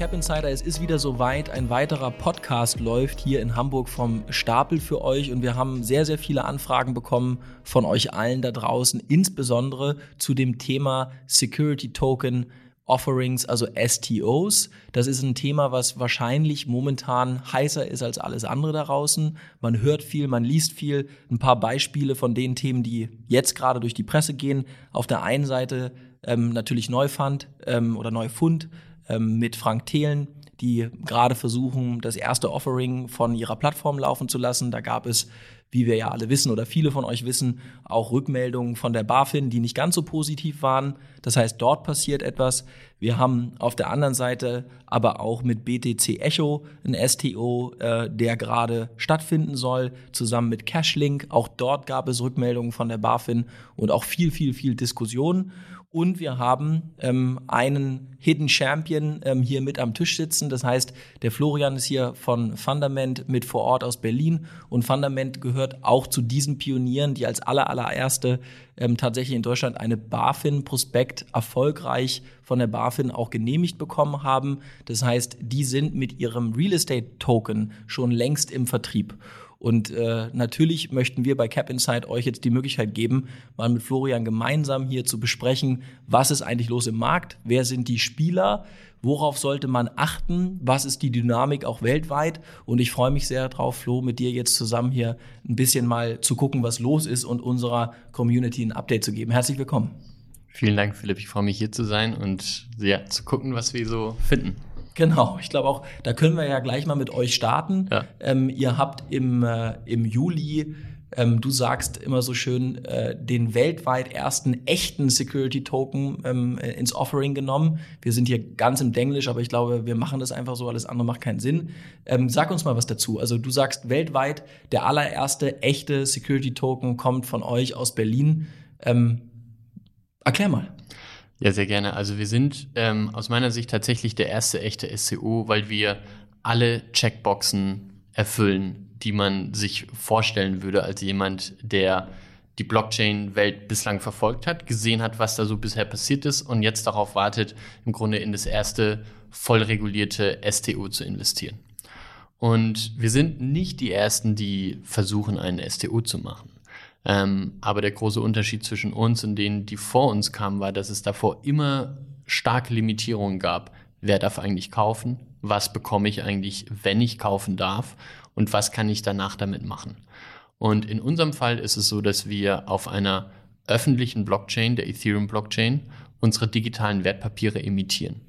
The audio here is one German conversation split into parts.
Cap Insider. Es ist wieder soweit. Ein weiterer Podcast läuft hier in Hamburg vom Stapel für euch und wir haben sehr, sehr viele Anfragen bekommen von euch allen da draußen, insbesondere zu dem Thema Security Token Offerings, also STOs. Das ist ein Thema, was wahrscheinlich momentan heißer ist als alles andere da draußen. Man hört viel, man liest viel. Ein paar Beispiele von den Themen, die jetzt gerade durch die Presse gehen. Auf der einen Seite ähm, natürlich Neufund ähm, oder Neufund ähm, mit Frank Thelen, die gerade versuchen, das erste Offering von ihrer Plattform laufen zu lassen. Da gab es, wie wir ja alle wissen oder viele von euch wissen, auch Rückmeldungen von der BaFin, die nicht ganz so positiv waren. Das heißt, dort passiert etwas. Wir haben auf der anderen Seite aber auch mit BTC Echo ein STO, äh, der gerade stattfinden soll, zusammen mit Cashlink. Auch dort gab es Rückmeldungen von der BaFin und auch viel, viel, viel Diskussion. Und wir haben ähm, einen Hidden Champion ähm, hier mit am Tisch sitzen. Das heißt, der Florian ist hier von Fundament mit vor Ort aus Berlin. Und Fundament gehört auch zu diesen Pionieren, die als aller, allererste ähm, tatsächlich in Deutschland eine BaFin-Prospekt erfolgreich von der BaFin auch genehmigt bekommen haben. Das heißt, die sind mit ihrem Real Estate Token schon längst im Vertrieb. Und äh, natürlich möchten wir bei Cap Insight euch jetzt die Möglichkeit geben, mal mit Florian gemeinsam hier zu besprechen, was ist eigentlich los im Markt, wer sind die Spieler, worauf sollte man achten, was ist die Dynamik auch weltweit. Und ich freue mich sehr drauf, Flo, mit dir jetzt zusammen hier ein bisschen mal zu gucken, was los ist und unserer Community ein Update zu geben. Herzlich willkommen. Vielen Dank, Philipp. Ich freue mich hier zu sein und ja, zu gucken, was wir so finden. Genau, ich glaube auch, da können wir ja gleich mal mit euch starten. Ja. Ähm, ihr habt im, äh, im Juli, ähm, du sagst immer so schön, äh, den weltweit ersten echten Security Token ähm, äh, ins Offering genommen. Wir sind hier ganz im Denglisch, aber ich glaube, wir machen das einfach so, alles andere macht keinen Sinn. Ähm, sag uns mal was dazu. Also du sagst weltweit, der allererste echte Security Token kommt von euch aus Berlin. Ähm, erklär mal. Ja, sehr gerne. Also wir sind ähm, aus meiner Sicht tatsächlich der erste echte SCO, weil wir alle Checkboxen erfüllen, die man sich vorstellen würde als jemand, der die Blockchain-Welt bislang verfolgt hat, gesehen hat, was da so bisher passiert ist und jetzt darauf wartet, im Grunde in das erste voll regulierte STO zu investieren. Und wir sind nicht die Ersten, die versuchen, einen STO zu machen. Ähm, aber der große Unterschied zwischen uns und denen, die vor uns kamen, war, dass es davor immer starke Limitierungen gab. Wer darf eigentlich kaufen? Was bekomme ich eigentlich, wenn ich kaufen darf? Und was kann ich danach damit machen? Und in unserem Fall ist es so, dass wir auf einer öffentlichen Blockchain, der Ethereum Blockchain, unsere digitalen Wertpapiere emittieren.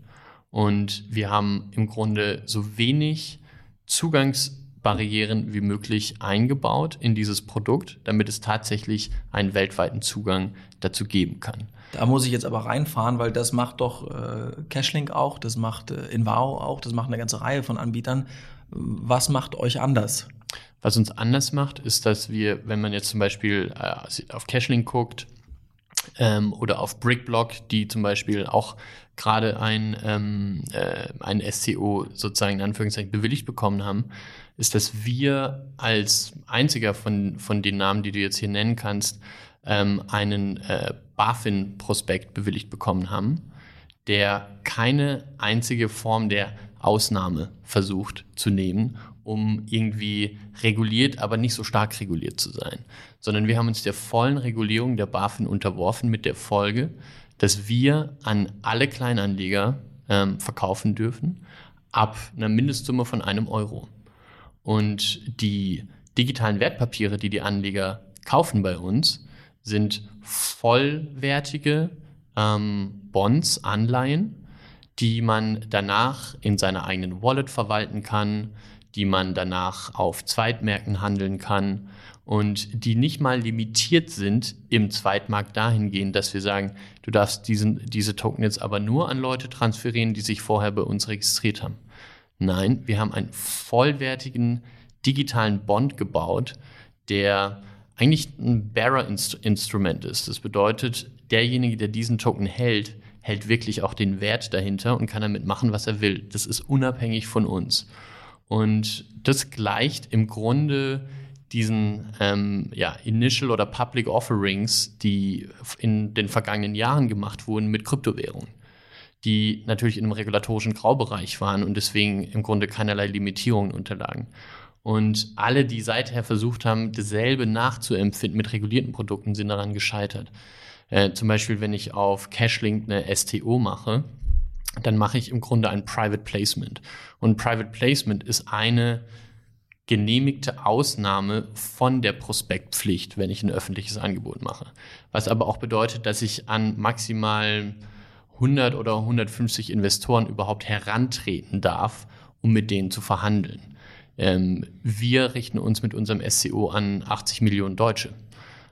Und wir haben im Grunde so wenig Zugangs Barrieren wie möglich eingebaut in dieses Produkt, damit es tatsächlich einen weltweiten Zugang dazu geben kann. Da muss ich jetzt aber reinfahren, weil das macht doch äh, Cashlink auch, das macht äh, Invao auch, das macht eine ganze Reihe von Anbietern. Was macht euch anders? Was uns anders macht, ist, dass wir, wenn man jetzt zum Beispiel äh, auf Cashlink guckt ähm, oder auf Brickblock, die zum Beispiel auch gerade ein, ähm, äh, ein SCO sozusagen in Anführungszeichen bewilligt bekommen haben, ist, dass wir als einziger von, von den Namen, die du jetzt hier nennen kannst, ähm, einen äh, BaFin-Prospekt bewilligt bekommen haben, der keine einzige Form der Ausnahme versucht zu nehmen, um irgendwie reguliert, aber nicht so stark reguliert zu sein, sondern wir haben uns der vollen Regulierung der BaFin unterworfen mit der Folge, dass wir an alle Kleinanleger ähm, verkaufen dürfen ab einer Mindestsumme von einem Euro. Und die digitalen Wertpapiere, die die Anleger kaufen bei uns, sind vollwertige ähm, Bonds, Anleihen, die man danach in seiner eigenen Wallet verwalten kann, die man danach auf Zweitmärkten handeln kann und die nicht mal limitiert sind im Zweitmarkt dahingehend, dass wir sagen, du darfst diesen, diese Token jetzt aber nur an Leute transferieren, die sich vorher bei uns registriert haben. Nein, wir haben einen vollwertigen digitalen Bond gebaut, der eigentlich ein Bearer-Instrument ist. Das bedeutet, derjenige, der diesen Token hält, hält wirklich auch den Wert dahinter und kann damit machen, was er will. Das ist unabhängig von uns. Und das gleicht im Grunde diesen ähm, ja, Initial oder Public Offerings, die in den vergangenen Jahren gemacht wurden mit Kryptowährungen. Die natürlich in einem regulatorischen Graubereich waren und deswegen im Grunde keinerlei Limitierungen unterlagen. Und alle, die seither versucht haben, dasselbe nachzuempfinden mit regulierten Produkten, sind daran gescheitert. Äh, zum Beispiel, wenn ich auf Cashlink eine STO mache, dann mache ich im Grunde ein Private Placement. Und Private Placement ist eine genehmigte Ausnahme von der Prospektpflicht, wenn ich ein öffentliches Angebot mache. Was aber auch bedeutet, dass ich an maximal 100 oder 150 Investoren überhaupt herantreten darf, um mit denen zu verhandeln. Ähm, wir richten uns mit unserem SCO an 80 Millionen Deutsche.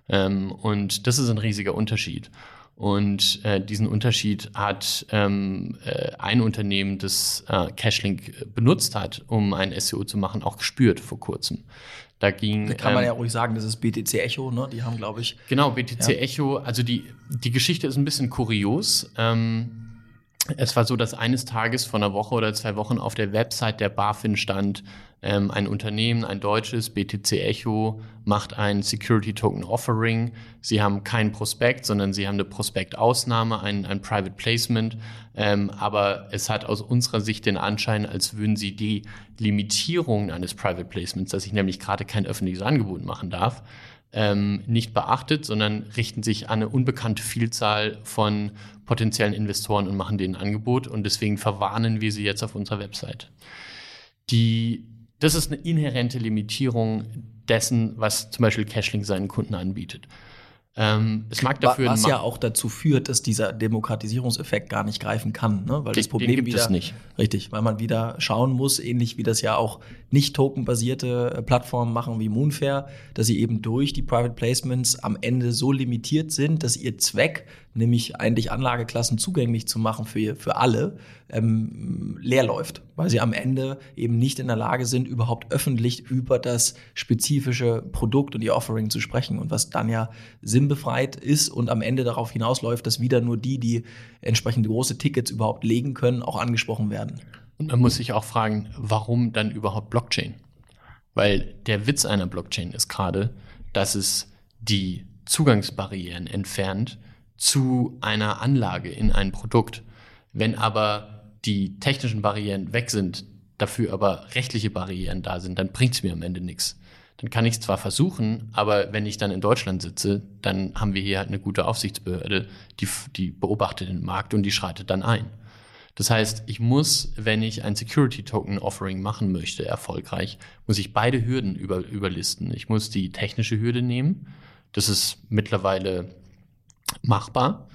Ähm, und das ist ein riesiger Unterschied. Und äh, diesen Unterschied hat ähm, äh, ein Unternehmen, das äh, Cashlink benutzt hat, um ein SEO zu machen, auch gespürt vor kurzem. Da ging. Da kann man ähm, ja ruhig sagen, das ist BTC Echo, ne? Die haben, glaube ich. Genau, BTC ja. Echo. Also die, die Geschichte ist ein bisschen kurios. Ähm, es war so, dass eines Tages vor einer Woche oder zwei Wochen auf der Website der BaFin stand, ähm, ein Unternehmen, ein deutsches, BTC Echo, macht ein Security Token Offering. Sie haben kein Prospekt, sondern sie haben eine Prospektausnahme, ein, ein Private Placement. Ähm, aber es hat aus unserer Sicht den Anschein, als würden sie die Limitierungen eines Private Placements, dass ich nämlich gerade kein öffentliches Angebot machen darf, ähm, nicht beachtet, sondern richten sich an eine unbekannte Vielzahl von potenziellen Investoren und machen denen ein Angebot. Und deswegen verwarnen wir sie jetzt auf unserer Website. Die das ist eine inhärente Limitierung dessen, was zum Beispiel Cashling seinen Kunden anbietet. Ähm, es mag dafür was ja auch dazu führt, dass dieser Demokratisierungseffekt gar nicht greifen kann, ne? weil den, das Problem gibt wieder es nicht. richtig, weil man wieder schauen muss, ähnlich wie das ja auch nicht tokenbasierte äh, Plattformen machen wie Moonfair, dass sie eben durch die Private Placements am Ende so limitiert sind, dass ihr Zweck nämlich eigentlich Anlageklassen zugänglich zu machen für, für alle, ähm, leer läuft, weil sie am Ende eben nicht in der Lage sind, überhaupt öffentlich über das spezifische Produkt und ihr Offering zu sprechen. Und was dann ja sinnbefreit ist und am Ende darauf hinausläuft, dass wieder nur die, die entsprechend große Tickets überhaupt legen können, auch angesprochen werden. Und man muss sich auch fragen, warum dann überhaupt Blockchain? Weil der Witz einer Blockchain ist gerade, dass es die Zugangsbarrieren entfernt, zu einer Anlage in ein Produkt. Wenn aber die technischen Barrieren weg sind, dafür aber rechtliche Barrieren da sind, dann bringt es mir am Ende nichts. Dann kann ich es zwar versuchen, aber wenn ich dann in Deutschland sitze, dann haben wir hier halt eine gute Aufsichtsbehörde, die, die beobachtet den Markt und die schreitet dann ein. Das heißt, ich muss, wenn ich ein Security Token Offering machen möchte, erfolgreich, muss ich beide Hürden über, überlisten. Ich muss die technische Hürde nehmen. Das ist mittlerweile machbar,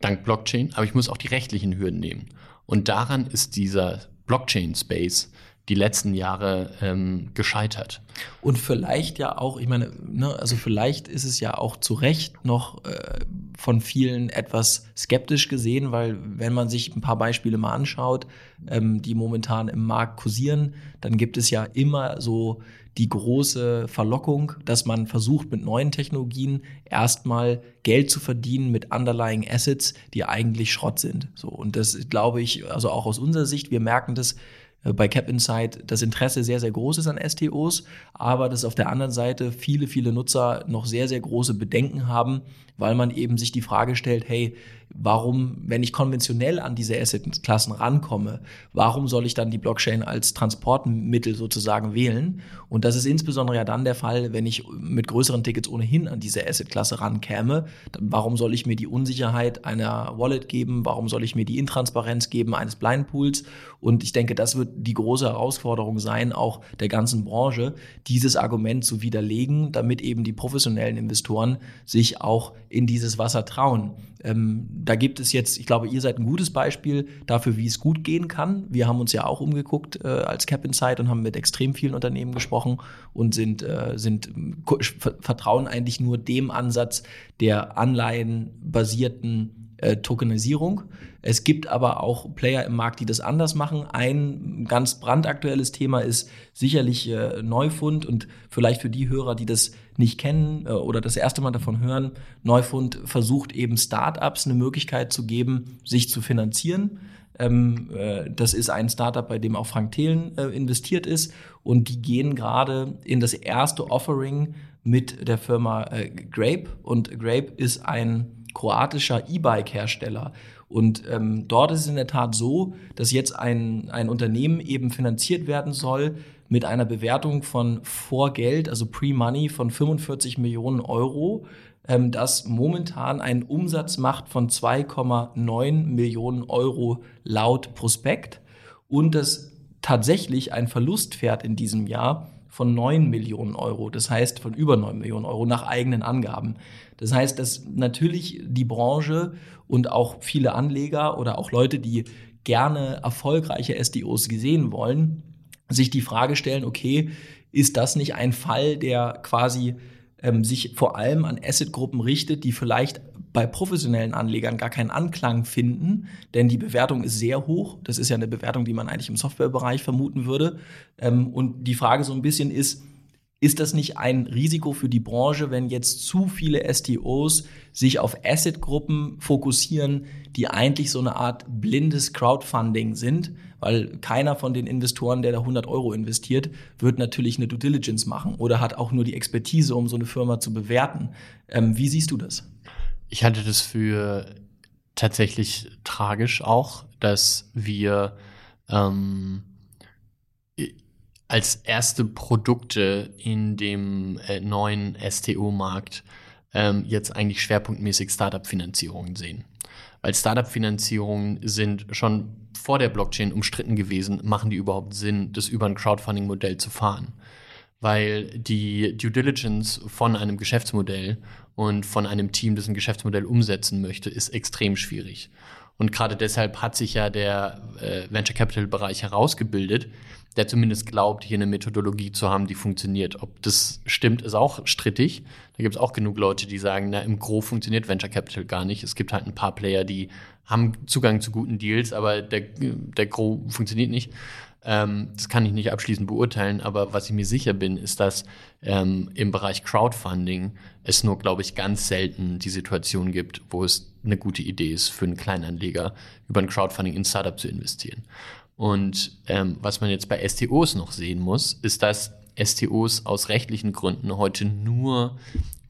dank Blockchain, aber ich muss auch die rechtlichen Hürden nehmen. Und daran ist dieser Blockchain-Space die letzten Jahre ähm, gescheitert. Und vielleicht ja auch, ich meine, ne, also vielleicht ist es ja auch zu Recht noch äh, von vielen etwas skeptisch gesehen, weil wenn man sich ein paar Beispiele mal anschaut, ähm, die momentan im Markt kursieren, dann gibt es ja immer so die große Verlockung, dass man versucht, mit neuen Technologien erstmal Geld zu verdienen mit underlying Assets, die eigentlich Schrott sind. So. Und das glaube ich, also auch aus unserer Sicht, wir merken das äh, bei Cap Insight das Interesse sehr, sehr groß ist an STOs, aber dass auf der anderen Seite viele, viele Nutzer noch sehr, sehr große Bedenken haben, weil man eben sich die Frage stellt, hey, warum, wenn ich konventionell an diese Asset-Klassen rankomme, warum soll ich dann die Blockchain als Transportmittel sozusagen wählen? Und das ist insbesondere ja dann der Fall, wenn ich mit größeren Tickets ohnehin an diese Asset-Klasse rankäme. Warum soll ich mir die Unsicherheit einer Wallet geben? Warum soll ich mir die Intransparenz geben eines Blindpools? Und ich denke, das wird die große Herausforderung sein, auch der ganzen Branche, dieses Argument zu widerlegen, damit eben die professionellen Investoren sich auch in dieses Wasser trauen. Ähm, da gibt es jetzt, ich glaube, ihr seid ein gutes Beispiel dafür, wie es gut gehen kann. Wir haben uns ja auch umgeguckt äh, als Cap Insight und haben mit extrem vielen Unternehmen gesprochen und sind, äh, sind vertrauen eigentlich nur dem Ansatz der anleihenbasierten äh, Tokenisierung. Es gibt aber auch Player im Markt, die das anders machen. Ein ganz brandaktuelles Thema ist sicherlich äh, Neufund und vielleicht für die Hörer, die das nicht kennen äh, oder das erste Mal davon hören, Neufund versucht eben Startups eine Möglichkeit zu geben, sich zu finanzieren. Ähm, äh, das ist ein Startup, bei dem auch Frank Thelen äh, investiert ist und die gehen gerade in das erste Offering mit der Firma äh, Grape und Grape ist ein kroatischer E-Bike-Hersteller. Und ähm, dort ist es in der Tat so, dass jetzt ein, ein Unternehmen eben finanziert werden soll mit einer Bewertung von Vorgeld, also Pre-Money von 45 Millionen Euro, ähm, das momentan einen Umsatz macht von 2,9 Millionen Euro laut Prospekt und das tatsächlich ein Verlust fährt in diesem Jahr von 9 Millionen Euro, das heißt von über 9 Millionen Euro nach eigenen Angaben. Das heißt, dass natürlich die Branche und auch viele Anleger oder auch Leute, die gerne erfolgreiche SDOs gesehen wollen, sich die Frage stellen, okay, ist das nicht ein Fall, der quasi ähm, sich vor allem an Assetgruppen richtet, die vielleicht bei professionellen Anlegern gar keinen Anklang finden, denn die Bewertung ist sehr hoch. Das ist ja eine Bewertung, die man eigentlich im Softwarebereich vermuten würde. Ähm, und die Frage so ein bisschen ist, ist das nicht ein Risiko für die Branche, wenn jetzt zu viele STOs sich auf Assetgruppen fokussieren, die eigentlich so eine Art blindes Crowdfunding sind? Weil keiner von den Investoren, der da 100 Euro investiert, wird natürlich eine Due Diligence machen oder hat auch nur die Expertise, um so eine Firma zu bewerten. Ähm, wie siehst du das? Ich halte das für tatsächlich tragisch auch, dass wir ähm, als erste Produkte in dem äh, neuen STO-Markt ähm, jetzt eigentlich schwerpunktmäßig Startup-Finanzierungen sehen. Weil Startup-Finanzierungen sind schon vor der Blockchain umstritten gewesen, machen die überhaupt Sinn, das über ein Crowdfunding-Modell zu fahren? Weil die Due Diligence von einem Geschäftsmodell und von einem Team, das ein Geschäftsmodell umsetzen möchte, ist extrem schwierig. Und gerade deshalb hat sich ja der äh, Venture Capital Bereich herausgebildet, der zumindest glaubt, hier eine Methodologie zu haben, die funktioniert. Ob das stimmt, ist auch strittig. Da gibt es auch genug Leute, die sagen, na, im Gro funktioniert Venture Capital gar nicht. Es gibt halt ein paar Player, die haben Zugang zu guten Deals, aber der, der Gro funktioniert nicht. Ähm, das kann ich nicht abschließend beurteilen, aber was ich mir sicher bin, ist, dass ähm, im Bereich Crowdfunding es nur, glaube ich, ganz selten die Situation gibt, wo es eine gute Idee ist, für einen Kleinanleger über ein Crowdfunding in Startup zu investieren. Und ähm, was man jetzt bei STOs noch sehen muss, ist, dass STOs aus rechtlichen Gründen heute nur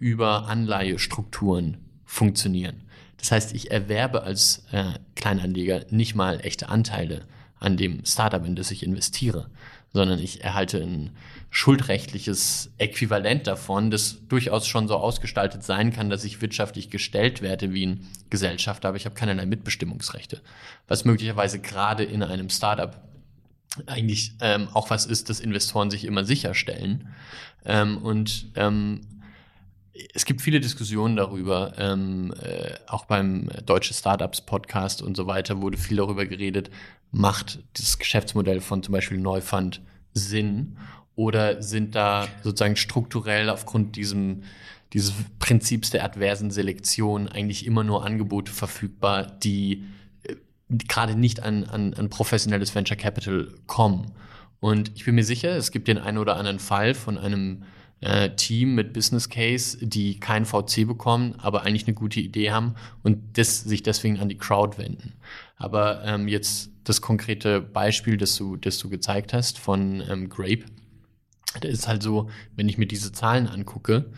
über Anleihestrukturen funktionieren. Das heißt, ich erwerbe als äh, Kleinanleger nicht mal echte Anteile an dem Startup, in das ich investiere, sondern ich erhalte ein schuldrechtliches Äquivalent davon, das durchaus schon so ausgestaltet sein kann, dass ich wirtschaftlich gestellt werde wie ein Gesellschafter, aber ich habe keinerlei Mitbestimmungsrechte. Was möglicherweise gerade in einem Startup eigentlich ähm, auch was ist, das Investoren sich immer sicherstellen. Ähm, und ähm, es gibt viele Diskussionen darüber, ähm, äh, auch beim Deutsche Startups Podcast und so weiter wurde viel darüber geredet, macht das Geschäftsmodell von zum Beispiel Neufund Sinn oder sind da sozusagen strukturell aufgrund diesem, dieses Prinzips der adversen Selektion eigentlich immer nur Angebote verfügbar, die, die gerade nicht an, an, an professionelles Venture Capital kommen? Und ich bin mir sicher, es gibt den einen oder anderen Fall von einem äh, Team mit Business Case, die kein VC bekommen, aber eigentlich eine gute Idee haben und das, sich deswegen an die Crowd wenden. Aber ähm, jetzt das konkrete Beispiel, das du, das du gezeigt hast von ähm, Grape, das ist halt so, wenn ich mir diese Zahlen angucke,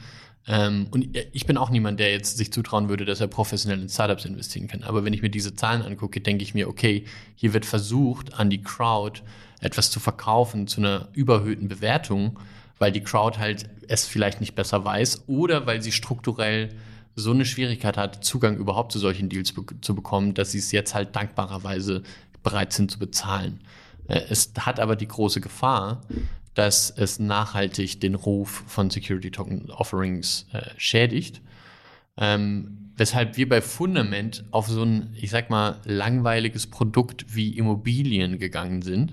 ähm, und ich bin auch niemand, der jetzt sich zutrauen würde, dass er professionell in Startups investieren kann. Aber wenn ich mir diese Zahlen angucke, denke ich mir, okay, hier wird versucht, an die Crowd etwas zu verkaufen zu einer überhöhten Bewertung, weil die Crowd halt es vielleicht nicht besser weiß oder weil sie strukturell so eine Schwierigkeit hat, Zugang überhaupt zu solchen Deals be zu bekommen, dass sie es jetzt halt dankbarerweise bereit sind zu bezahlen. Äh, es hat aber die große Gefahr, dass es nachhaltig den Ruf von Security Token Offerings äh, schädigt. Ähm, weshalb wir bei Fundament auf so ein, ich sag mal, langweiliges Produkt wie Immobilien gegangen sind,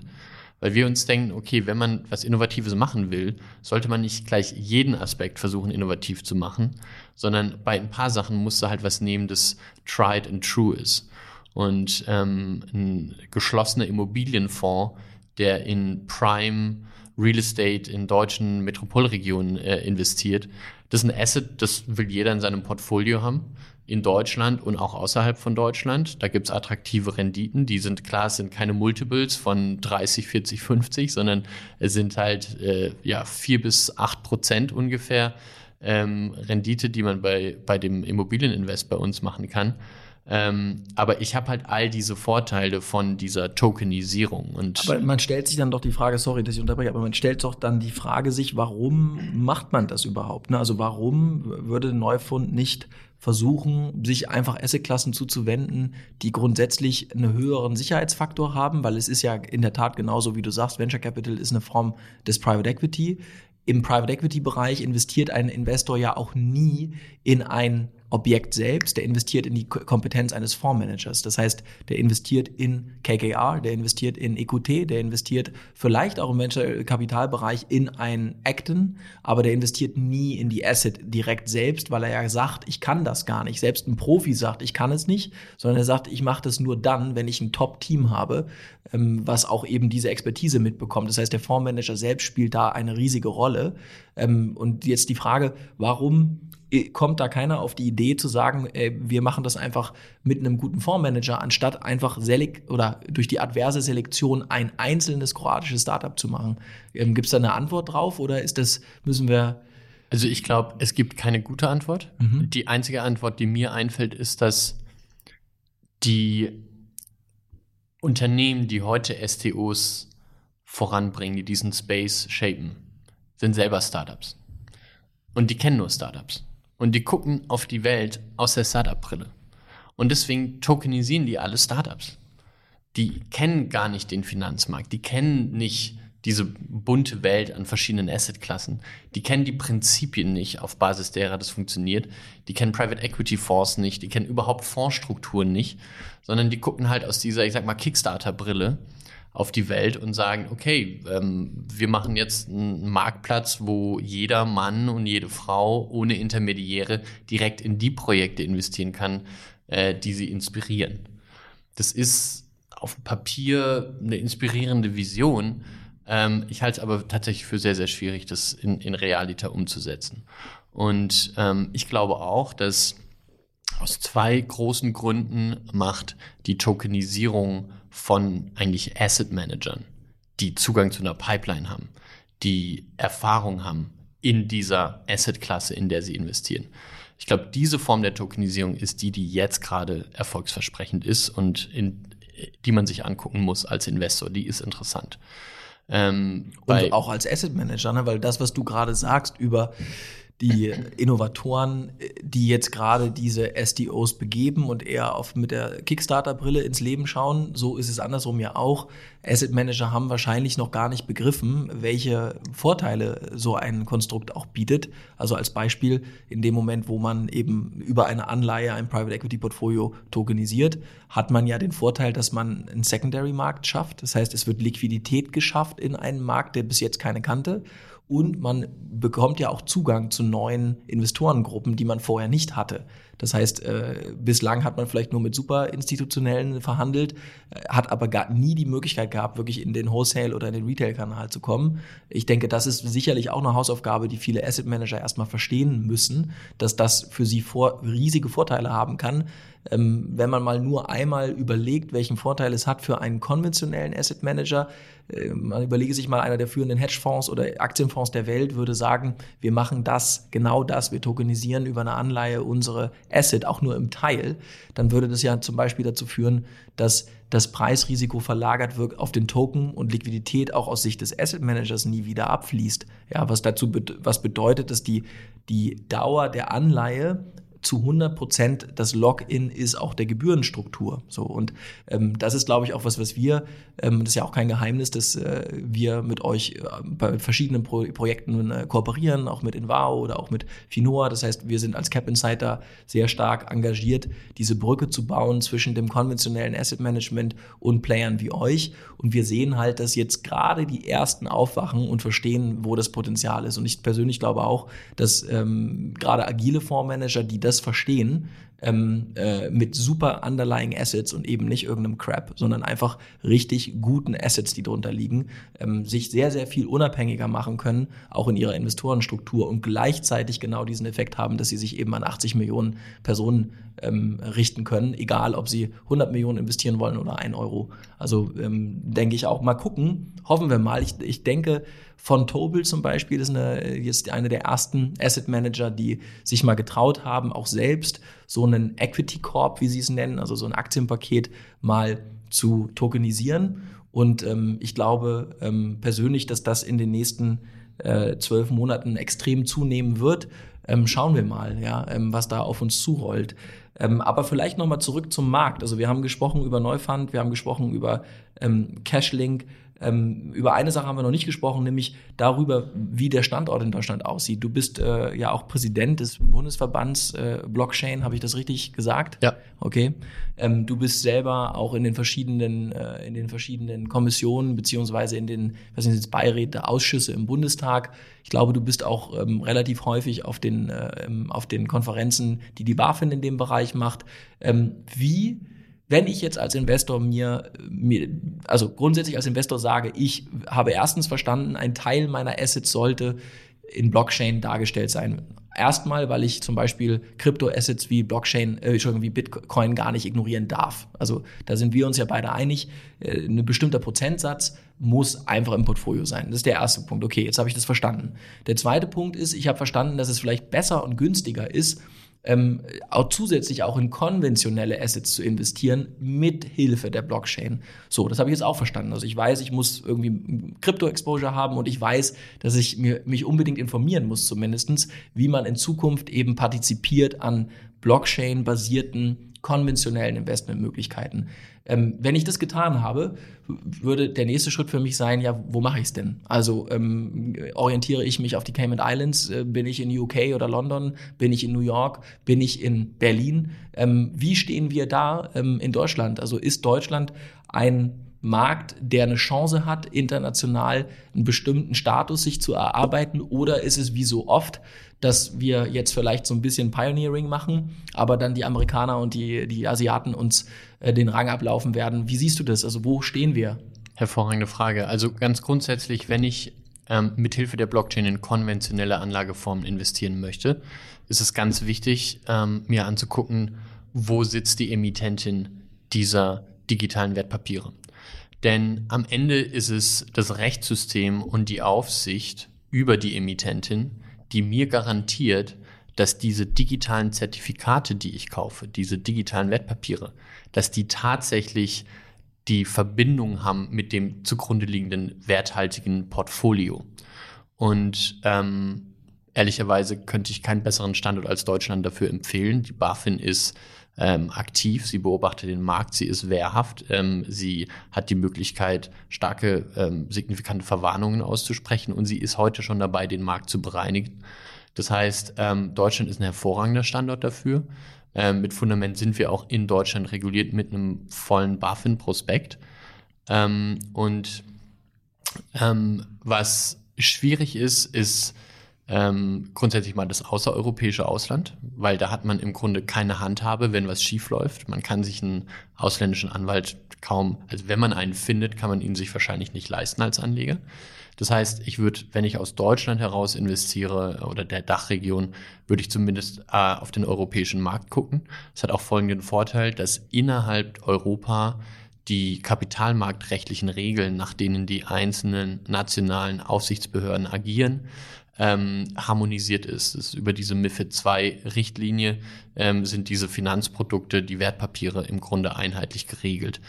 weil wir uns denken, okay, wenn man was Innovatives machen will, sollte man nicht gleich jeden Aspekt versuchen, innovativ zu machen, sondern bei ein paar Sachen musst du halt was nehmen, das tried and true ist. Und ähm, ein geschlossener Immobilienfonds, der in Prime Real Estate in deutschen Metropolregionen äh, investiert, das ist ein Asset, das will jeder in seinem Portfolio haben in Deutschland und auch außerhalb von Deutschland. Da gibt's attraktive Renditen. Die sind klar, es sind keine Multiples von 30, 40, 50, sondern es sind halt äh, ja vier bis acht Prozent ungefähr ähm, Rendite, die man bei, bei dem Immobilieninvest bei uns machen kann. Ähm, aber ich habe halt all diese Vorteile von dieser Tokenisierung. Und aber man stellt sich dann doch die Frage, sorry, dass ich unterbreche, aber man stellt doch dann die Frage sich, warum macht man das überhaupt? Ne? Also warum würde Neufund nicht versuchen, sich einfach Assetklassen zuzuwenden, die grundsätzlich einen höheren Sicherheitsfaktor haben, weil es ist ja in der Tat genauso, wie du sagst, Venture Capital ist eine Form des Private Equity. Im Private Equity Bereich investiert ein Investor ja auch nie in ein Objekt selbst, der investiert in die Kompetenz eines Fondsmanagers. Das heißt, der investiert in KKR, der investiert in EQT, der investiert vielleicht auch im Venture-Kapitalbereich in ein Acton, aber der investiert nie in die Asset direkt selbst, weil er ja sagt, ich kann das gar nicht. Selbst ein Profi sagt, ich kann es nicht, sondern er sagt, ich mache das nur dann, wenn ich ein Top-Team habe, ähm, was auch eben diese Expertise mitbekommt. Das heißt, der Fondsmanager selbst spielt da eine riesige Rolle. Ähm, und jetzt die Frage, warum kommt da keiner auf die Idee zu sagen, ey, wir machen das einfach mit einem guten Fondsmanager, anstatt einfach selek oder durch die adverse Selektion ein einzelnes kroatisches Startup zu machen. Ähm, Gibt es da eine Antwort drauf oder ist das, müssen wir. Also ich glaube, es gibt keine gute Antwort. Mhm. Die einzige Antwort, die mir einfällt, ist, dass die Unternehmen, die heute STOs voranbringen, die diesen Space shapen, sind selber Startups. Und die kennen nur Startups. Und die gucken auf die Welt aus der Startup-Brille. Und deswegen tokenisieren die alle Startups. Die kennen gar nicht den Finanzmarkt. Die kennen nicht diese bunte Welt an verschiedenen Assetklassen. Die kennen die Prinzipien nicht, auf Basis derer das funktioniert. Die kennen Private Equity Fonds nicht. Die kennen überhaupt Fondsstrukturen nicht, sondern die gucken halt aus dieser, ich sag mal, Kickstarter-Brille auf die Welt und sagen, okay, ähm, wir machen jetzt einen Marktplatz, wo jeder Mann und jede Frau ohne Intermediäre direkt in die Projekte investieren kann, äh, die sie inspirieren. Das ist auf Papier eine inspirierende Vision. Ähm, ich halte es aber tatsächlich für sehr, sehr schwierig, das in, in Realita umzusetzen. Und ähm, ich glaube auch, dass aus zwei großen Gründen macht die Tokenisierung von eigentlich Asset Managern, die Zugang zu einer Pipeline haben, die Erfahrung haben in dieser Asset-Klasse, in der sie investieren. Ich glaube, diese Form der Tokenisierung ist die, die jetzt gerade erfolgsversprechend ist und in, die man sich angucken muss als Investor. Die ist interessant. Ähm, und auch als Asset Manager, ne? weil das, was du gerade sagst über die Innovatoren, die jetzt gerade diese SDOs begeben und eher auf, mit der Kickstarter-Brille ins Leben schauen. So ist es andersrum ja auch. Asset Manager haben wahrscheinlich noch gar nicht begriffen, welche Vorteile so ein Konstrukt auch bietet. Also als Beispiel in dem Moment, wo man eben über eine Anleihe ein Private Equity Portfolio tokenisiert, hat man ja den Vorteil, dass man einen Secondary Markt schafft. Das heißt, es wird Liquidität geschafft in einen Markt, der bis jetzt keine kannte und man bekommt ja auch Zugang zu neuen Investorengruppen, die man vorher nicht hatte. Das heißt, äh, bislang hat man vielleicht nur mit Superinstitutionellen verhandelt, äh, hat aber gar nie die Möglichkeit gehabt, wirklich in den Wholesale- oder in den Retail-Kanal zu kommen. Ich denke, das ist sicherlich auch eine Hausaufgabe, die viele Asset Manager erstmal verstehen müssen, dass das für sie vor, riesige Vorteile haben kann, ähm, wenn man mal nur einmal überlegt, welchen Vorteil es hat für einen konventionellen Asset Manager, äh, man überlege sich mal, einer der führenden Hedgefonds oder Aktienfonds der Welt würde sagen, wir machen das, genau das, wir tokenisieren über eine Anleihe unsere Asset, auch nur im Teil, dann würde das ja zum Beispiel dazu führen, dass das Preisrisiko verlagert wird auf den Token und Liquidität auch aus Sicht des Asset Managers nie wieder abfließt. Ja, was dazu, was bedeutet, dass die, die Dauer der Anleihe zu 100 Prozent das Login ist auch der Gebührenstruktur. So und ähm, das ist, glaube ich, auch was, was wir, ähm, das ist ja auch kein Geheimnis, dass äh, wir mit euch äh, bei verschiedenen Pro Projekten äh, kooperieren, auch mit Invao oder auch mit Finoa. Das heißt, wir sind als Cap Insider sehr stark engagiert, diese Brücke zu bauen zwischen dem konventionellen Asset Management und Playern wie euch. Und wir sehen halt, dass jetzt gerade die ersten aufwachen und verstehen, wo das Potenzial ist. Und ich persönlich glaube auch, dass ähm, gerade agile Fondsmanager, die das das verstehen, ähm, äh, mit super underlying Assets und eben nicht irgendeinem Crap, sondern einfach richtig guten Assets, die drunter liegen, ähm, sich sehr, sehr viel unabhängiger machen können, auch in ihrer Investorenstruktur und gleichzeitig genau diesen Effekt haben, dass sie sich eben an 80 Millionen Personen ähm, richten können, egal ob sie 100 Millionen investieren wollen oder ein Euro. Also ähm, denke ich auch mal gucken, hoffen wir mal. Ich, ich denke, von Tobel zum Beispiel ist eine, jetzt eine der ersten Asset Manager, die sich mal getraut haben, auch selbst so einen Equity Corp, wie sie es nennen, also so ein Aktienpaket mal zu tokenisieren. Und ähm, ich glaube ähm, persönlich, dass das in den nächsten äh, zwölf Monaten extrem zunehmen wird. Ähm, schauen wir mal, ja, ähm, was da auf uns zurollt. Ähm, aber vielleicht nochmal zurück zum Markt. Also wir haben gesprochen über Neufund, wir haben gesprochen über ähm, Cashlink, ähm, über eine Sache haben wir noch nicht gesprochen, nämlich darüber, wie der Standort in Deutschland aussieht. Du bist äh, ja auch Präsident des Bundesverbands äh, Blockchain, habe ich das richtig gesagt? Ja. Okay. Ähm, du bist selber auch in den verschiedenen, äh, in den verschiedenen Kommissionen beziehungsweise in den, was sind jetzt Beiräte, Ausschüsse im Bundestag. Ich glaube, du bist auch ähm, relativ häufig auf den, äh, auf den Konferenzen, die die BaFin in dem Bereich macht. Ähm, wie wenn ich jetzt als Investor mir, mir, also grundsätzlich als Investor sage, ich habe erstens verstanden, ein Teil meiner Assets sollte in Blockchain dargestellt sein. Erstmal, weil ich zum Beispiel Kryptoassets wie Blockchain, äh, Entschuldigung, wie Bitcoin gar nicht ignorieren darf. Also da sind wir uns ja beide einig. Äh, ein bestimmter Prozentsatz muss einfach im Portfolio sein. Das ist der erste Punkt. Okay, jetzt habe ich das verstanden. Der zweite Punkt ist, ich habe verstanden, dass es vielleicht besser und günstiger ist, ähm, auch zusätzlich auch in konventionelle Assets zu investieren mit Hilfe der Blockchain. So, das habe ich jetzt auch verstanden. Also ich weiß, ich muss irgendwie Krypto-Exposure haben und ich weiß, dass ich mir, mich unbedingt informieren muss, zumindestens, wie man in Zukunft eben partizipiert an Blockchain-basierten konventionellen Investmentmöglichkeiten. Ähm, wenn ich das getan habe, würde der nächste Schritt für mich sein, ja, wo mache ich es denn? Also ähm, orientiere ich mich auf die Cayman Islands, äh, bin ich in UK oder London, bin ich in New York, bin ich in Berlin? Ähm, wie stehen wir da ähm, in Deutschland? Also ist Deutschland ein Markt, der eine Chance hat, international einen bestimmten Status sich zu erarbeiten? Oder ist es wie so oft, dass wir jetzt vielleicht so ein bisschen Pioneering machen, aber dann die Amerikaner und die, die Asiaten uns äh, den Rang ablaufen werden? Wie siehst du das? Also wo stehen wir? Hervorragende Frage. Also ganz grundsätzlich, wenn ich ähm, mithilfe der Blockchain in konventionelle Anlageformen investieren möchte, ist es ganz wichtig, ähm, mir anzugucken, wo sitzt die Emittentin dieser digitalen Wertpapiere. Denn am Ende ist es das Rechtssystem und die Aufsicht über die Emittentin, die mir garantiert, dass diese digitalen Zertifikate, die ich kaufe, diese digitalen Wertpapiere, dass die tatsächlich die Verbindung haben mit dem zugrunde liegenden werthaltigen Portfolio. Und ähm, ehrlicherweise könnte ich keinen besseren Standort als Deutschland dafür empfehlen. Die BaFin ist ähm, aktiv, sie beobachtet den Markt, sie ist wehrhaft, ähm, sie hat die Möglichkeit, starke, ähm, signifikante Verwarnungen auszusprechen und sie ist heute schon dabei, den Markt zu bereinigen. Das heißt, ähm, Deutschland ist ein hervorragender Standort dafür. Ähm, mit Fundament sind wir auch in Deutschland reguliert mit einem vollen BaFin-Prospekt. Ähm, und was schwierig ist, ist, ähm, grundsätzlich mal das außereuropäische Ausland, weil da hat man im Grunde keine Handhabe, wenn was schief läuft. Man kann sich einen ausländischen Anwalt kaum, also wenn man einen findet, kann man ihn sich wahrscheinlich nicht leisten als Anleger. Das heißt, ich würde, wenn ich aus Deutschland heraus investiere oder der Dachregion, würde ich zumindest äh, auf den europäischen Markt gucken. Das hat auch folgenden Vorteil, dass innerhalb Europa die kapitalmarktrechtlichen Regeln, nach denen die einzelnen nationalen Aufsichtsbehörden agieren, ähm, harmonisiert ist. ist. Über diese MIFID II-Richtlinie ähm, sind diese Finanzprodukte, die Wertpapiere im Grunde einheitlich geregelt.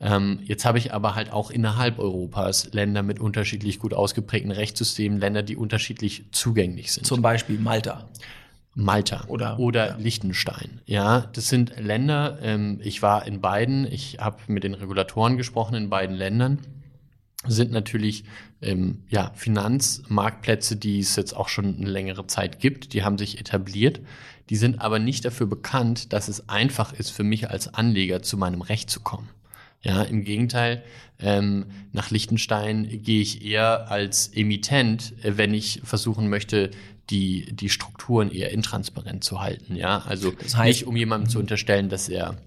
Ähm, jetzt habe ich aber halt auch innerhalb Europas Länder mit unterschiedlich gut ausgeprägten Rechtssystemen, Länder, die unterschiedlich zugänglich sind. Zum Beispiel Malta. Malta oder, oder ja. Liechtenstein. Ja, das sind Länder, ähm, ich war in beiden, ich habe mit den Regulatoren gesprochen in beiden Ländern sind natürlich ähm, ja, Finanzmarktplätze, die es jetzt auch schon eine längere Zeit gibt. Die haben sich etabliert. Die sind aber nicht dafür bekannt, dass es einfach ist für mich als Anleger zu meinem Recht zu kommen. Ja, im Gegenteil, ähm, nach Liechtenstein gehe ich eher als Emittent, äh, wenn ich versuchen möchte, die, die Strukturen eher intransparent zu halten. Ja, also das heißt, nicht um jemandem zu unterstellen, dass er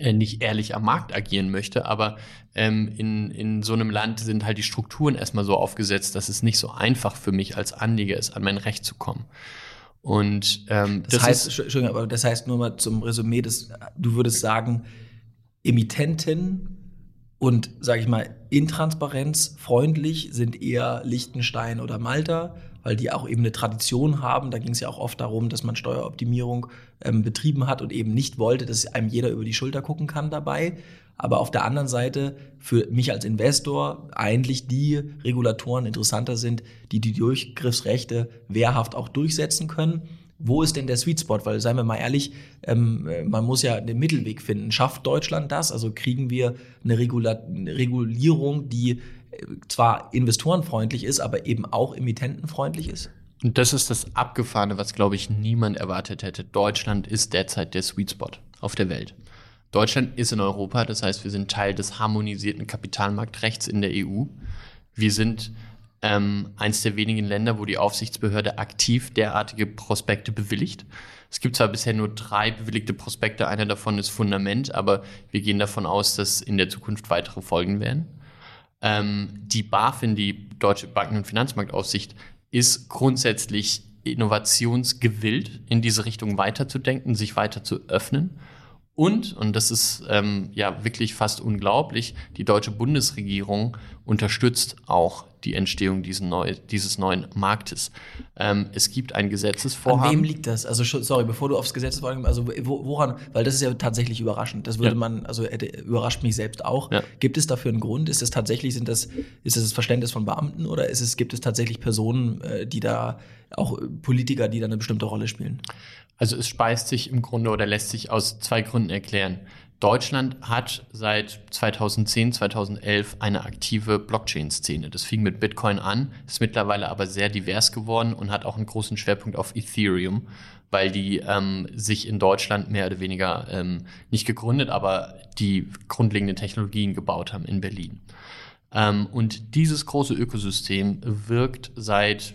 nicht ehrlich am Markt agieren möchte, aber ähm, in, in so einem Land sind halt die Strukturen erstmal so aufgesetzt, dass es nicht so einfach für mich als Anleger ist, an mein Recht zu kommen. Und ähm, das, das heißt, ist, Entschuldigung, aber das heißt nur mal zum Resümee, dass du würdest sagen, Emittenten und, sage ich mal, intransparenzfreundlich sind eher Liechtenstein oder Malta, weil die auch eben eine Tradition haben. Da ging es ja auch oft darum, dass man Steueroptimierung ähm, betrieben hat und eben nicht wollte, dass einem jeder über die Schulter gucken kann dabei. Aber auf der anderen Seite für mich als Investor eigentlich die Regulatoren interessanter sind, die die Durchgriffsrechte wehrhaft auch durchsetzen können wo ist denn der Sweet Spot? Weil, seien wir mal ehrlich, ähm, man muss ja den Mittelweg finden. Schafft Deutschland das? Also kriegen wir eine, Regula eine Regulierung, die zwar investorenfreundlich ist, aber eben auch emittentenfreundlich ist? Und das ist das Abgefahrene, was, glaube ich, niemand erwartet hätte. Deutschland ist derzeit der Sweet Spot auf der Welt. Deutschland ist in Europa, das heißt, wir sind Teil des harmonisierten Kapitalmarktrechts in der EU. Wir sind ähm, eins der wenigen Länder, wo die Aufsichtsbehörde aktiv derartige Prospekte bewilligt. Es gibt zwar bisher nur drei bewilligte Prospekte, einer davon ist Fundament, aber wir gehen davon aus, dass in der Zukunft weitere folgen werden. Ähm, die BaFin, die Deutsche Banken- und Finanzmarktaufsicht, ist grundsätzlich innovationsgewillt, in diese Richtung weiterzudenken, sich weiter zu öffnen. Und, und das ist ähm, ja wirklich fast unglaublich, die deutsche Bundesregierung unterstützt auch die Entstehung neu, dieses neuen Marktes. Ähm, es gibt ein Gesetzesvorhaben. An wem liegt das? Also, sorry, bevor du aufs Gesetzesvorhaben, also woran, weil das ist ja tatsächlich überraschend. Das würde ja. man, also überrascht mich selbst auch. Ja. Gibt es dafür einen Grund? Ist es tatsächlich, sind das, ist es das Verständnis von Beamten oder ist es, gibt es tatsächlich Personen, äh, die da, auch Politiker, die da eine bestimmte Rolle spielen? Also es speist sich im Grunde oder lässt sich aus zwei Gründen erklären. Deutschland hat seit 2010, 2011 eine aktive Blockchain-Szene. Das fing mit Bitcoin an, ist mittlerweile aber sehr divers geworden und hat auch einen großen Schwerpunkt auf Ethereum, weil die ähm, sich in Deutschland mehr oder weniger ähm, nicht gegründet, aber die grundlegenden Technologien gebaut haben in Berlin. Ähm, und dieses große Ökosystem wirkt seit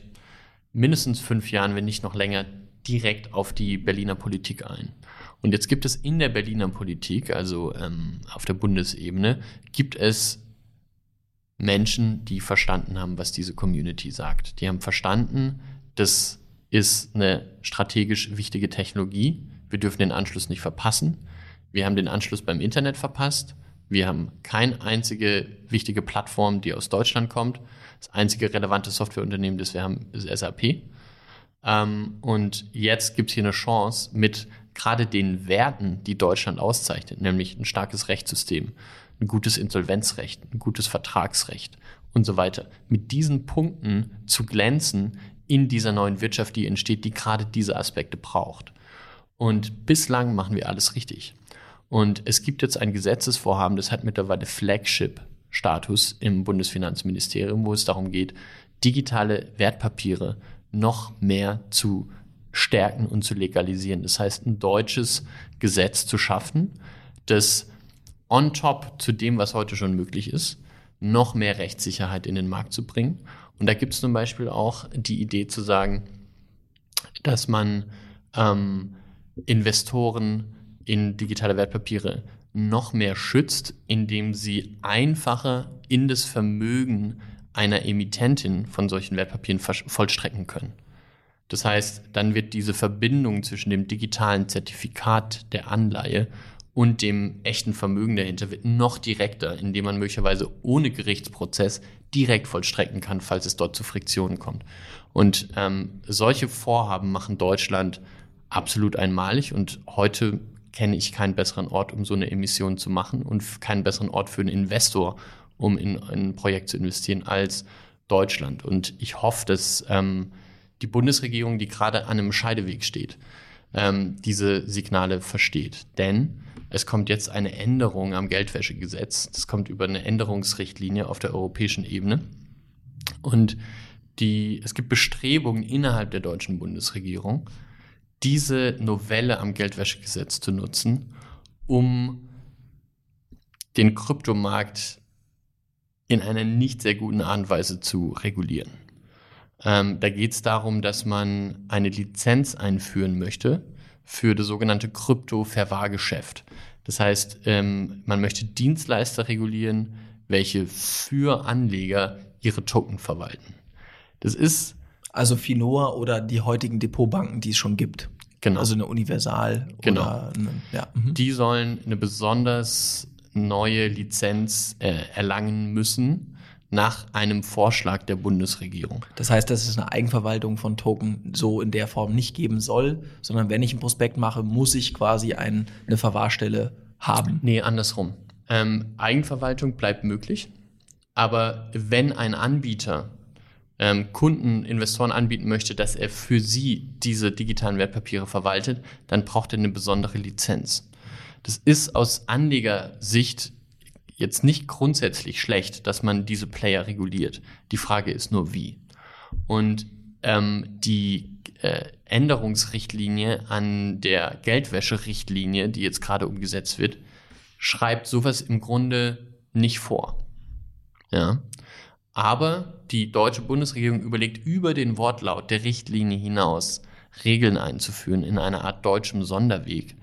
mindestens fünf Jahren, wenn nicht noch länger, direkt auf die Berliner Politik ein. Und jetzt gibt es in der Berliner Politik, also ähm, auf der Bundesebene, gibt es Menschen, die verstanden haben, was diese Community sagt. Die haben verstanden, das ist eine strategisch wichtige Technologie. Wir dürfen den Anschluss nicht verpassen. Wir haben den Anschluss beim Internet verpasst. Wir haben keine einzige wichtige Plattform, die aus Deutschland kommt. Das einzige relevante Softwareunternehmen, das wir haben, ist SAP. Ähm, und jetzt gibt es hier eine Chance mit gerade den Werten, die Deutschland auszeichnet, nämlich ein starkes Rechtssystem, ein gutes Insolvenzrecht, ein gutes Vertragsrecht und so weiter, mit diesen Punkten zu glänzen in dieser neuen Wirtschaft, die entsteht, die gerade diese Aspekte braucht. Und bislang machen wir alles richtig. Und es gibt jetzt ein Gesetzesvorhaben, das hat mittlerweile Flagship-Status im Bundesfinanzministerium, wo es darum geht, digitale Wertpapiere noch mehr zu stärken und zu legalisieren. Das heißt, ein deutsches Gesetz zu schaffen, das on top zu dem, was heute schon möglich ist, noch mehr Rechtssicherheit in den Markt zu bringen. Und da gibt es zum Beispiel auch die Idee zu sagen, dass man ähm, Investoren in digitale Wertpapiere noch mehr schützt, indem sie einfacher in das Vermögen einer Emittentin von solchen Wertpapieren vollstrecken können. Das heißt, dann wird diese Verbindung zwischen dem digitalen Zertifikat der Anleihe und dem echten Vermögen dahinter wird noch direkter, indem man möglicherweise ohne Gerichtsprozess direkt vollstrecken kann, falls es dort zu Friktionen kommt. Und ähm, solche Vorhaben machen Deutschland absolut einmalig und heute kenne ich keinen besseren Ort, um so eine Emission zu machen und keinen besseren Ort für einen Investor, um in, in ein Projekt zu investieren als Deutschland. Und ich hoffe, dass ähm, die Bundesregierung, die gerade an einem Scheideweg steht, ähm, diese Signale versteht. Denn es kommt jetzt eine Änderung am Geldwäschegesetz. Das kommt über eine Änderungsrichtlinie auf der europäischen Ebene. Und die, es gibt Bestrebungen innerhalb der deutschen Bundesregierung, diese Novelle am Geldwäschegesetz zu nutzen, um den Kryptomarkt in einer nicht sehr guten Art und Weise zu regulieren. Ähm, da geht es darum, dass man eine Lizenz einführen möchte für das sogenannte Krypto-Verwahrgeschäft. Das heißt, ähm, man möchte Dienstleister regulieren, welche für Anleger ihre Token verwalten. Das ist also Finoa oder die heutigen Depotbanken, die es schon gibt. Genau. Also eine Universal. Genau. Eine, ja. mhm. Die sollen eine besonders neue Lizenz äh, erlangen müssen nach einem Vorschlag der Bundesregierung. Das heißt, dass es eine Eigenverwaltung von Token so in der Form nicht geben soll, sondern wenn ich ein Prospekt mache, muss ich quasi ein, eine Verwahrstelle haben. Nee, andersrum. Ähm, Eigenverwaltung bleibt möglich, aber wenn ein Anbieter ähm, Kunden, Investoren anbieten möchte, dass er für sie diese digitalen Wertpapiere verwaltet, dann braucht er eine besondere Lizenz. Das ist aus Anlegersicht jetzt nicht grundsätzlich schlecht, dass man diese Player reguliert. Die Frage ist nur wie. Und ähm, die äh, Änderungsrichtlinie an der Geldwäscherichtlinie, die jetzt gerade umgesetzt wird, schreibt sowas im Grunde nicht vor. Ja. Aber die deutsche Bundesregierung überlegt über den Wortlaut der Richtlinie hinaus Regeln einzuführen in einer Art deutschem Sonderweg,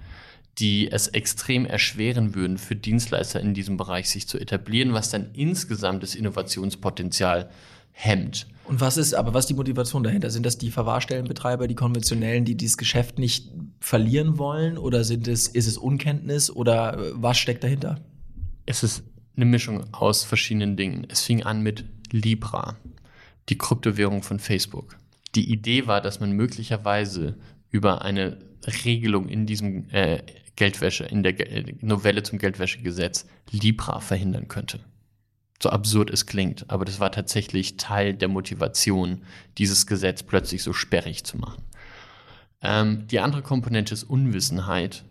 die es extrem erschweren würden für Dienstleister in diesem Bereich sich zu etablieren, was dann insgesamt das Innovationspotenzial hemmt. Und was ist, aber was ist die Motivation dahinter? Sind das die Verwahrstellenbetreiber, die konventionellen, die dieses Geschäft nicht verlieren wollen? Oder sind es, ist es Unkenntnis oder äh, was steckt dahinter? Es ist eine Mischung aus verschiedenen Dingen. Es fing an mit Libra, die Kryptowährung von Facebook. Die Idee war, dass man möglicherweise über eine Regelung in diesem äh, Geldwäsche, in der Ge Novelle zum Geldwäschegesetz Libra verhindern könnte. So absurd es klingt, aber das war tatsächlich Teil der Motivation, dieses Gesetz plötzlich so sperrig zu machen. Ähm, die andere Komponente ist Unwissenheit.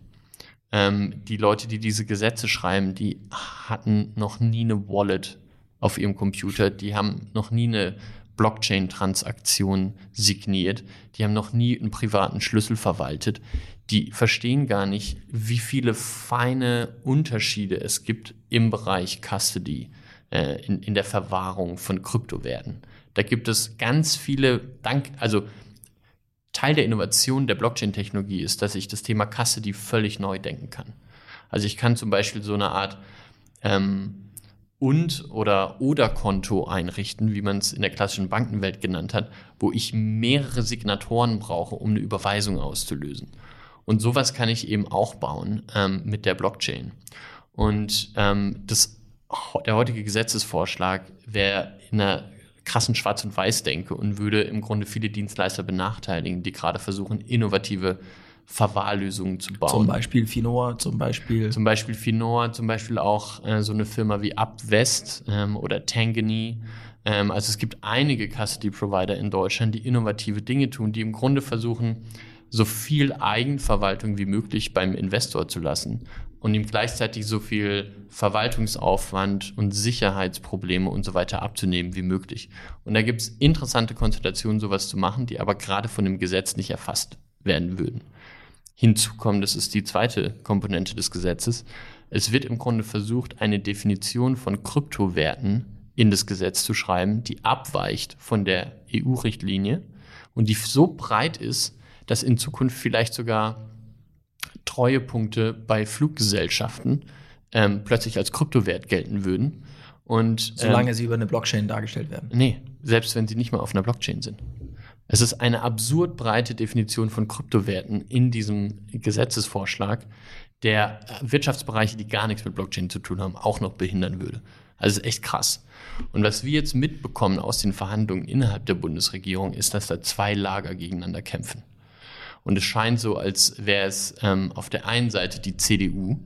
Ähm, die Leute, die diese Gesetze schreiben, die hatten noch nie eine Wallet auf ihrem Computer, die haben noch nie eine Blockchain-Transaktion signiert, die haben noch nie einen privaten Schlüssel verwaltet, die verstehen gar nicht, wie viele feine Unterschiede es gibt im Bereich Custody, äh, in, in der Verwahrung von Kryptowerten. Da gibt es ganz viele, Dank, also Teil der Innovation der Blockchain-Technologie ist, dass ich das Thema Custody völlig neu denken kann. Also ich kann zum Beispiel so eine Art ähm, und oder oder Konto einrichten, wie man es in der klassischen Bankenwelt genannt hat, wo ich mehrere Signatoren brauche, um eine Überweisung auszulösen. Und sowas kann ich eben auch bauen ähm, mit der Blockchain. Und ähm, das, der heutige Gesetzesvorschlag wäre in einer krassen Schwarz- und Weiß-Denke und würde im Grunde viele Dienstleister benachteiligen, die gerade versuchen, innovative Verwahrlösungen zu bauen. Zum Beispiel Finoa, zum Beispiel. Zum Beispiel Finoa, zum Beispiel auch äh, so eine Firma wie UpWest ähm, oder Tangany. Ähm, also es gibt einige Custody-Provider in Deutschland, die innovative Dinge tun, die im Grunde versuchen, so viel Eigenverwaltung wie möglich beim Investor zu lassen und ihm gleichzeitig so viel Verwaltungsaufwand und Sicherheitsprobleme und so weiter abzunehmen wie möglich. Und da gibt es interessante Konstellationen, sowas zu machen, die aber gerade von dem Gesetz nicht erfasst werden würden hinzukommen. Das ist die zweite Komponente des Gesetzes. Es wird im Grunde versucht, eine Definition von Kryptowerten in das Gesetz zu schreiben, die abweicht von der EU-Richtlinie und die so breit ist, dass in Zukunft vielleicht sogar Treuepunkte bei Fluggesellschaften ähm, plötzlich als Kryptowert gelten würden. Und, ähm, Solange sie über eine Blockchain dargestellt werden. Nee, selbst wenn sie nicht mal auf einer Blockchain sind. Es ist eine absurd breite Definition von Kryptowerten in diesem Gesetzesvorschlag, der Wirtschaftsbereiche, die gar nichts mit Blockchain zu tun haben, auch noch behindern würde. Also ist echt krass. Und was wir jetzt mitbekommen aus den Verhandlungen innerhalb der Bundesregierung, ist, dass da zwei Lager gegeneinander kämpfen. Und es scheint so, als wäre es ähm, auf der einen Seite die CDU,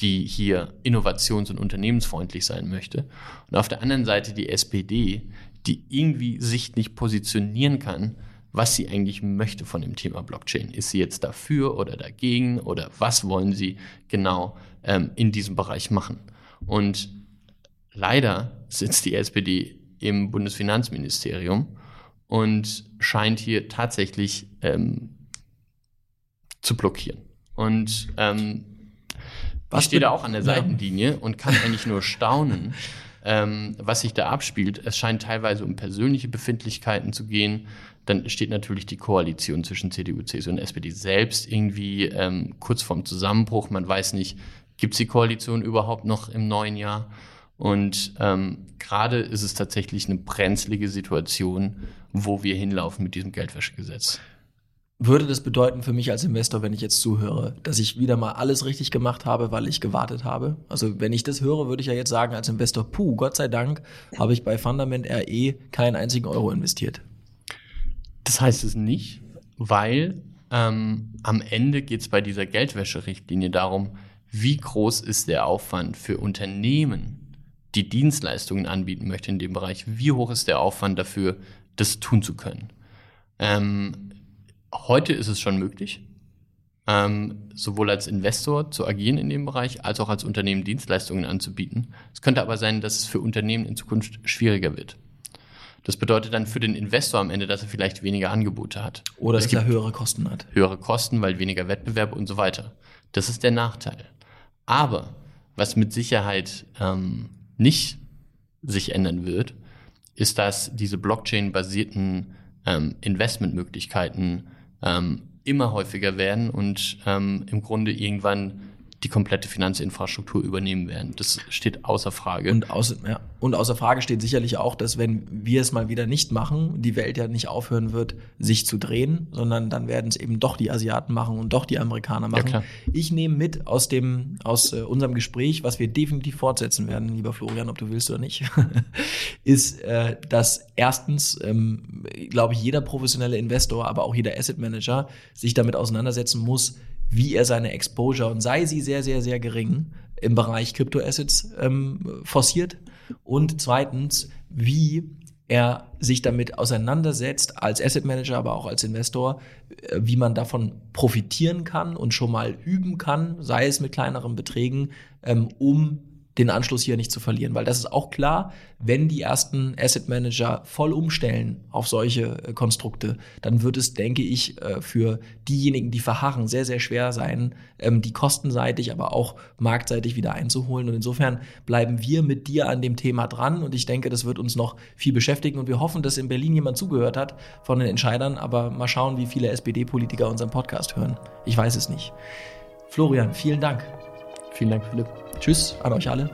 die hier innovations- und unternehmensfreundlich sein möchte, und auf der anderen Seite die SPD, die irgendwie sich nicht positionieren kann, was sie eigentlich möchte von dem Thema Blockchain. Ist sie jetzt dafür oder dagegen oder was wollen sie genau ähm, in diesem Bereich machen? Und leider sitzt die SPD im Bundesfinanzministerium und scheint hier tatsächlich ähm, zu blockieren. Und ähm, Was ich stehe da auch an der Seitenlinie und kann eigentlich nur staunen, ähm, was sich da abspielt. Es scheint teilweise um persönliche Befindlichkeiten zu gehen. Dann steht natürlich die Koalition zwischen CDU, CSU und SPD selbst irgendwie ähm, kurz vorm Zusammenbruch. Man weiß nicht, gibt es die Koalition überhaupt noch im neuen Jahr? Und ähm, gerade ist es tatsächlich eine brenzlige Situation, wo wir hinlaufen mit diesem Geldwäschegesetz. Würde das bedeuten für mich als Investor, wenn ich jetzt zuhöre, dass ich wieder mal alles richtig gemacht habe, weil ich gewartet habe? Also wenn ich das höre, würde ich ja jetzt sagen als Investor, puh, Gott sei Dank habe ich bei Fundament RE keinen einzigen Euro investiert. Das heißt es nicht, weil ähm, am Ende geht es bei dieser Geldwäscherichtlinie darum, wie groß ist der Aufwand für Unternehmen, die Dienstleistungen anbieten möchten in dem Bereich, wie hoch ist der Aufwand dafür, das tun zu können. Ähm, Heute ist es schon möglich, ähm, sowohl als Investor zu agieren in dem Bereich, als auch als Unternehmen Dienstleistungen anzubieten. Es könnte aber sein, dass es für Unternehmen in Zukunft schwieriger wird. Das bedeutet dann für den Investor am Ende, dass er vielleicht weniger Angebote hat. Oder es dass er höhere Kosten hat. Höhere Kosten, weil weniger Wettbewerb und so weiter. Das ist der Nachteil. Aber was mit Sicherheit ähm, nicht sich ändern wird, ist, dass diese Blockchain-basierten ähm, Investmentmöglichkeiten ähm, immer häufiger werden und ähm, im Grunde irgendwann die komplette Finanzinfrastruktur übernehmen werden. Das steht außer Frage. Und, außer, ja. und außer Frage steht sicherlich auch, dass wenn wir es mal wieder nicht machen, die Welt ja nicht aufhören wird, sich zu drehen, sondern dann werden es eben doch die Asiaten machen und doch die Amerikaner machen. Ja, ich nehme mit aus dem aus äh, unserem Gespräch, was wir definitiv fortsetzen werden, lieber Florian, ob du willst oder nicht, ist, äh, dass erstens, ähm, glaube ich, jeder professionelle Investor, aber auch jeder Asset Manager sich damit auseinandersetzen muss, wie er seine Exposure, und sei sie sehr, sehr, sehr gering, im Bereich Kryptoassets ähm, forciert. Und zweitens, wie er sich damit auseinandersetzt als Asset Manager, aber auch als Investor, äh, wie man davon profitieren kann und schon mal üben kann, sei es mit kleineren Beträgen, ähm, um den Anschluss hier nicht zu verlieren. Weil das ist auch klar, wenn die ersten Asset Manager voll umstellen auf solche äh, Konstrukte, dann wird es, denke ich, äh, für diejenigen, die verharren, sehr, sehr schwer sein, ähm, die kostenseitig, aber auch marktseitig wieder einzuholen. Und insofern bleiben wir mit dir an dem Thema dran. Und ich denke, das wird uns noch viel beschäftigen. Und wir hoffen, dass in Berlin jemand zugehört hat von den Entscheidern. Aber mal schauen, wie viele SPD-Politiker unseren Podcast hören. Ich weiß es nicht. Florian, vielen Dank. Vielen Dank, Philipp. Tschüss an euch alle.